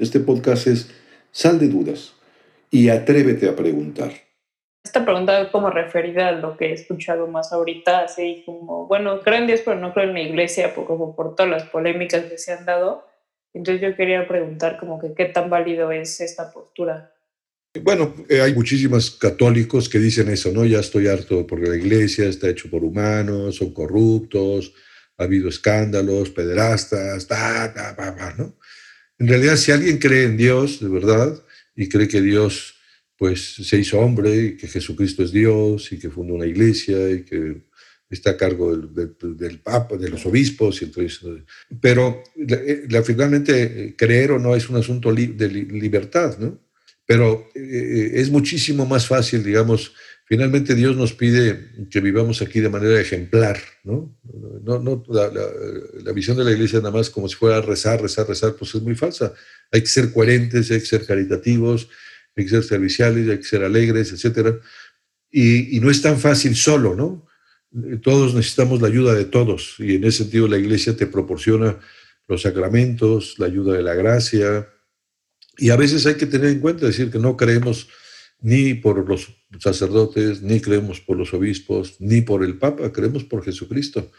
Este podcast es Sal de dudas y atrévete a preguntar. Esta pregunta como referida a lo que he escuchado más ahorita, así como, bueno, creo en Dios, pero no creo en la iglesia, por, como por todas las polémicas que se han dado. Entonces yo quería preguntar como que qué tan válido es esta postura. Bueno, eh, hay muchísimos católicos que dicen eso, ¿no? Ya estoy harto porque la iglesia está hecho por humanos, son corruptos, ha habido escándalos, pederastas, ta, ta, ta, ¿no? En realidad, si alguien cree en Dios, de verdad, y cree que Dios pues se hizo hombre y que Jesucristo es Dios y que fundó una iglesia y que está a cargo del, Papa, de los obispos. Y entonces, pero la, finalmente creer o no es un asunto de libertad, ¿no? Pero eh, es muchísimo más fácil, digamos, finalmente Dios nos pide que vivamos aquí de manera ejemplar, ¿no? no, no la, la, visión de la iglesia nada más como si fuera rezar, rezar, rezar, pues es muy falsa. Hay que ser coherentes, hay que ser caritativos, hay que ser serviciales, hay que ser alegres, etc. Y, y no es tan fácil solo, ¿no? Todos necesitamos la ayuda de todos y en ese sentido la iglesia te proporciona los sacramentos, la ayuda de la gracia, y a veces hay que tener en cuenta, decir que no creemos ni por los sacerdotes, ni creemos por los obispos, ni por el Papa, creemos por Jesucristo.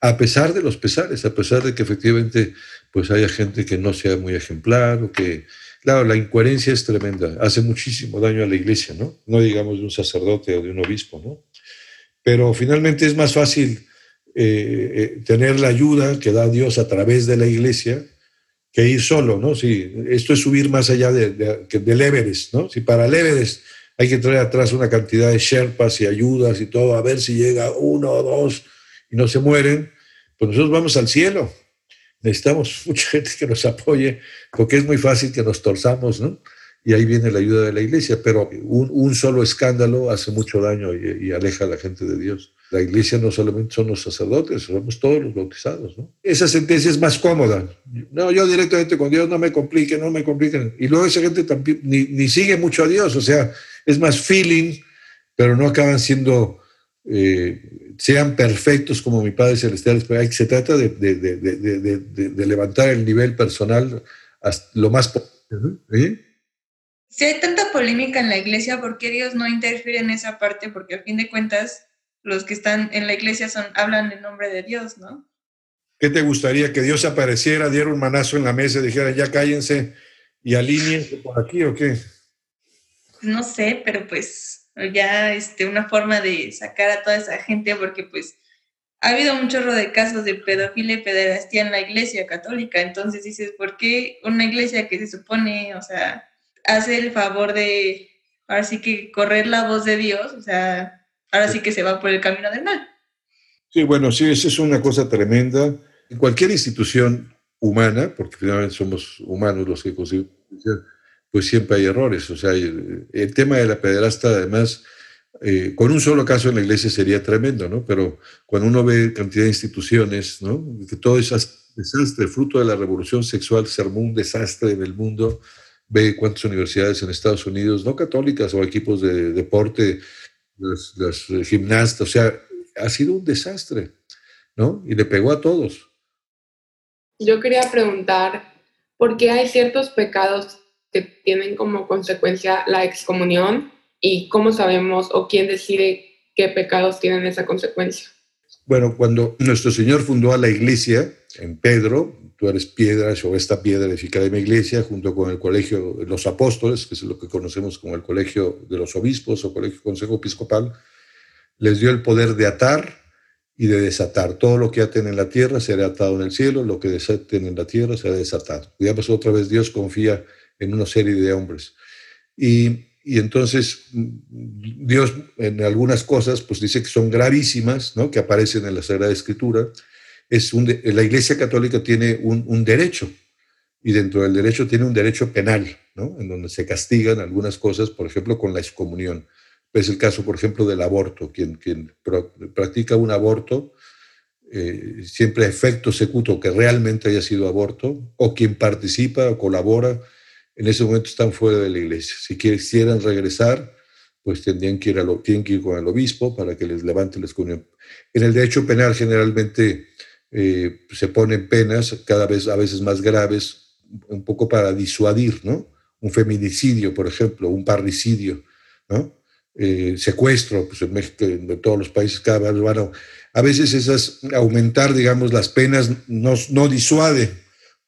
A pesar de los pesares, a pesar de que efectivamente pues haya gente que no sea muy ejemplar o que, claro, la incoherencia es tremenda, hace muchísimo daño a la iglesia, ¿no? No digamos de un sacerdote o de un obispo, ¿no? Pero finalmente es más fácil eh, eh, tener la ayuda que da Dios a través de la iglesia que ir solo, ¿no? Si esto es subir más allá de, de, ¿no? Si para el hay que traer atrás una cantidad de sherpas y ayudas y todo, a ver si llega uno o dos y no se mueren, pues nosotros vamos al cielo. Necesitamos mucha gente que nos apoye, porque es muy fácil que nos torzamos, ¿no? Y ahí viene la ayuda de la iglesia, pero un, solo escándalo hace mucho daño y, aleja a la gente de Dios. La iglesia no solamente son los sacerdotes, somos todos los bautizados. Esa sentencia es más cómoda. No, yo directamente con Dios no me complique, no me compliquen. Y luego esa gente también ni, ni sigue mucho a Dios, o sea, es más feeling, pero no acaban siendo, eh, sean perfectos como mi Padre Celestial. Se trata de, de, de, de levantar el nivel personal hasta lo más posible. Si hay tanta polémica en la iglesia, ¿por qué Dios no interfiere en esa parte? Porque a fin de cuentas los que están en la iglesia son, hablan en nombre de Dios, ¿no? ¿Qué te gustaría? ¿Que Dios apareciera, diera un manazo en la mesa y dijera, ya cállense y alínense por aquí o qué? No sé, pero pues ya este, una forma de sacar a toda esa gente, porque pues ha habido un chorro de casos de pedofilia y pederastía en la iglesia católica, entonces dices, ¿por qué una iglesia que se supone, o sea, hace el favor de, ahora sí que correr la voz de Dios, o sea, ahora sí que se va por el camino del mal. Sí, bueno, sí, eso es una cosa tremenda. En cualquier institución humana, porque finalmente somos humanos los que consiguen, pues siempre hay errores. O sea, el, tema de la pederasta, además, eh, con un solo caso en la iglesia sería tremendo, ¿no? Pero cuando uno ve cantidad de instituciones, ¿no? Que todo es desastre, fruto de la revolución sexual, se armó un desastre en el mundo. Ve cuántas universidades en Estados Unidos, no católicas o equipos de deporte, los, gimnastas, o sea, ha sido un desastre, ¿no? Y le pegó a todos. Yo quería preguntar, ¿por qué hay ciertos pecados que tienen como consecuencia la excomunión y cómo sabemos o quién decide qué pecados tienen esa consecuencia? Bueno, cuando nuestro Señor fundó a la iglesia en Pedro, tú eres piedra, o esta piedra edificada de mi iglesia, junto con el colegio de los apóstoles, que es lo que conocemos como el colegio de los obispos o colegio consejo episcopal, les dio el poder de atar y de desatar. Todo lo que aten en la tierra será atado en el cielo, lo que desaten en la tierra será desatado. Digamos, otra vez Dios confía en una serie de hombres. Y, y, entonces Dios en algunas cosas pues dice que son gravísimas, ¿no? que aparecen en la Sagrada Escritura, es un, la Iglesia Católica tiene un, un, derecho y dentro del derecho tiene un derecho penal, ¿no? en donde se castigan algunas cosas, por ejemplo, con la excomunión. Es el caso, por ejemplo, del aborto. Quien, quien practica un aborto, eh, siempre efecto secuto que realmente haya sido aborto, o quien participa o colabora, en ese momento están fuera de la iglesia. Si quisieran regresar, pues tendrían que ir, a tienen que ir con el obispo para que les levante la excomunión. En el derecho penal generalmente eh, se ponen penas cada vez a veces más graves un poco para disuadir, ¿no? Un feminicidio, por ejemplo, un parricidio, ¿no? Eh, secuestro, pues en México, en todos los países cada vez van a, a veces esas, aumentar, digamos, las penas no, no disuade,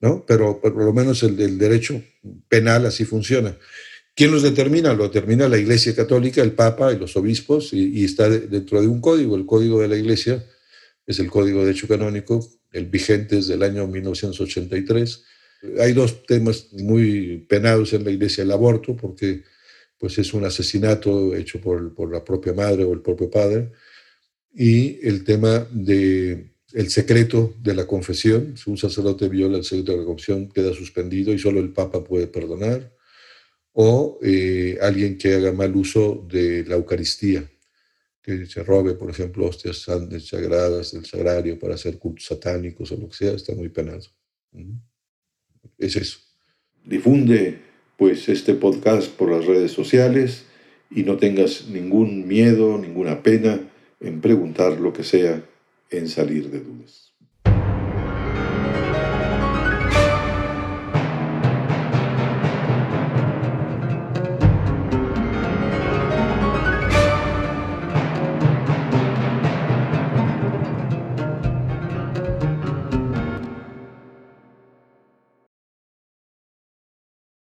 ¿no? Pero, por lo menos el, derecho penal así funciona. ¿Quién los determina? Lo determina la Iglesia Católica, el Papa y los obispos, y, y, está dentro de un código. El código de la Iglesia es el Código de Hecho Canónico, el vigente es del año 1983. Hay dos temas muy penados en la Iglesia, el aborto, porque pues, es un asesinato hecho por, por la propia madre o el propio padre, y el tema de el secreto de la confesión. Si un sacerdote viola el secreto de la confesión, queda suspendido y solo el Papa puede perdonar o eh, alguien que haga mal uso de la Eucaristía, que se robe, por ejemplo, hostias sagradas del sagrario para hacer cultos satánicos o lo que sea, está muy penado. Es eso. Difunde pues este podcast por las redes sociales y no tengas ningún miedo, ninguna pena en preguntar lo que sea, en salir de dudas.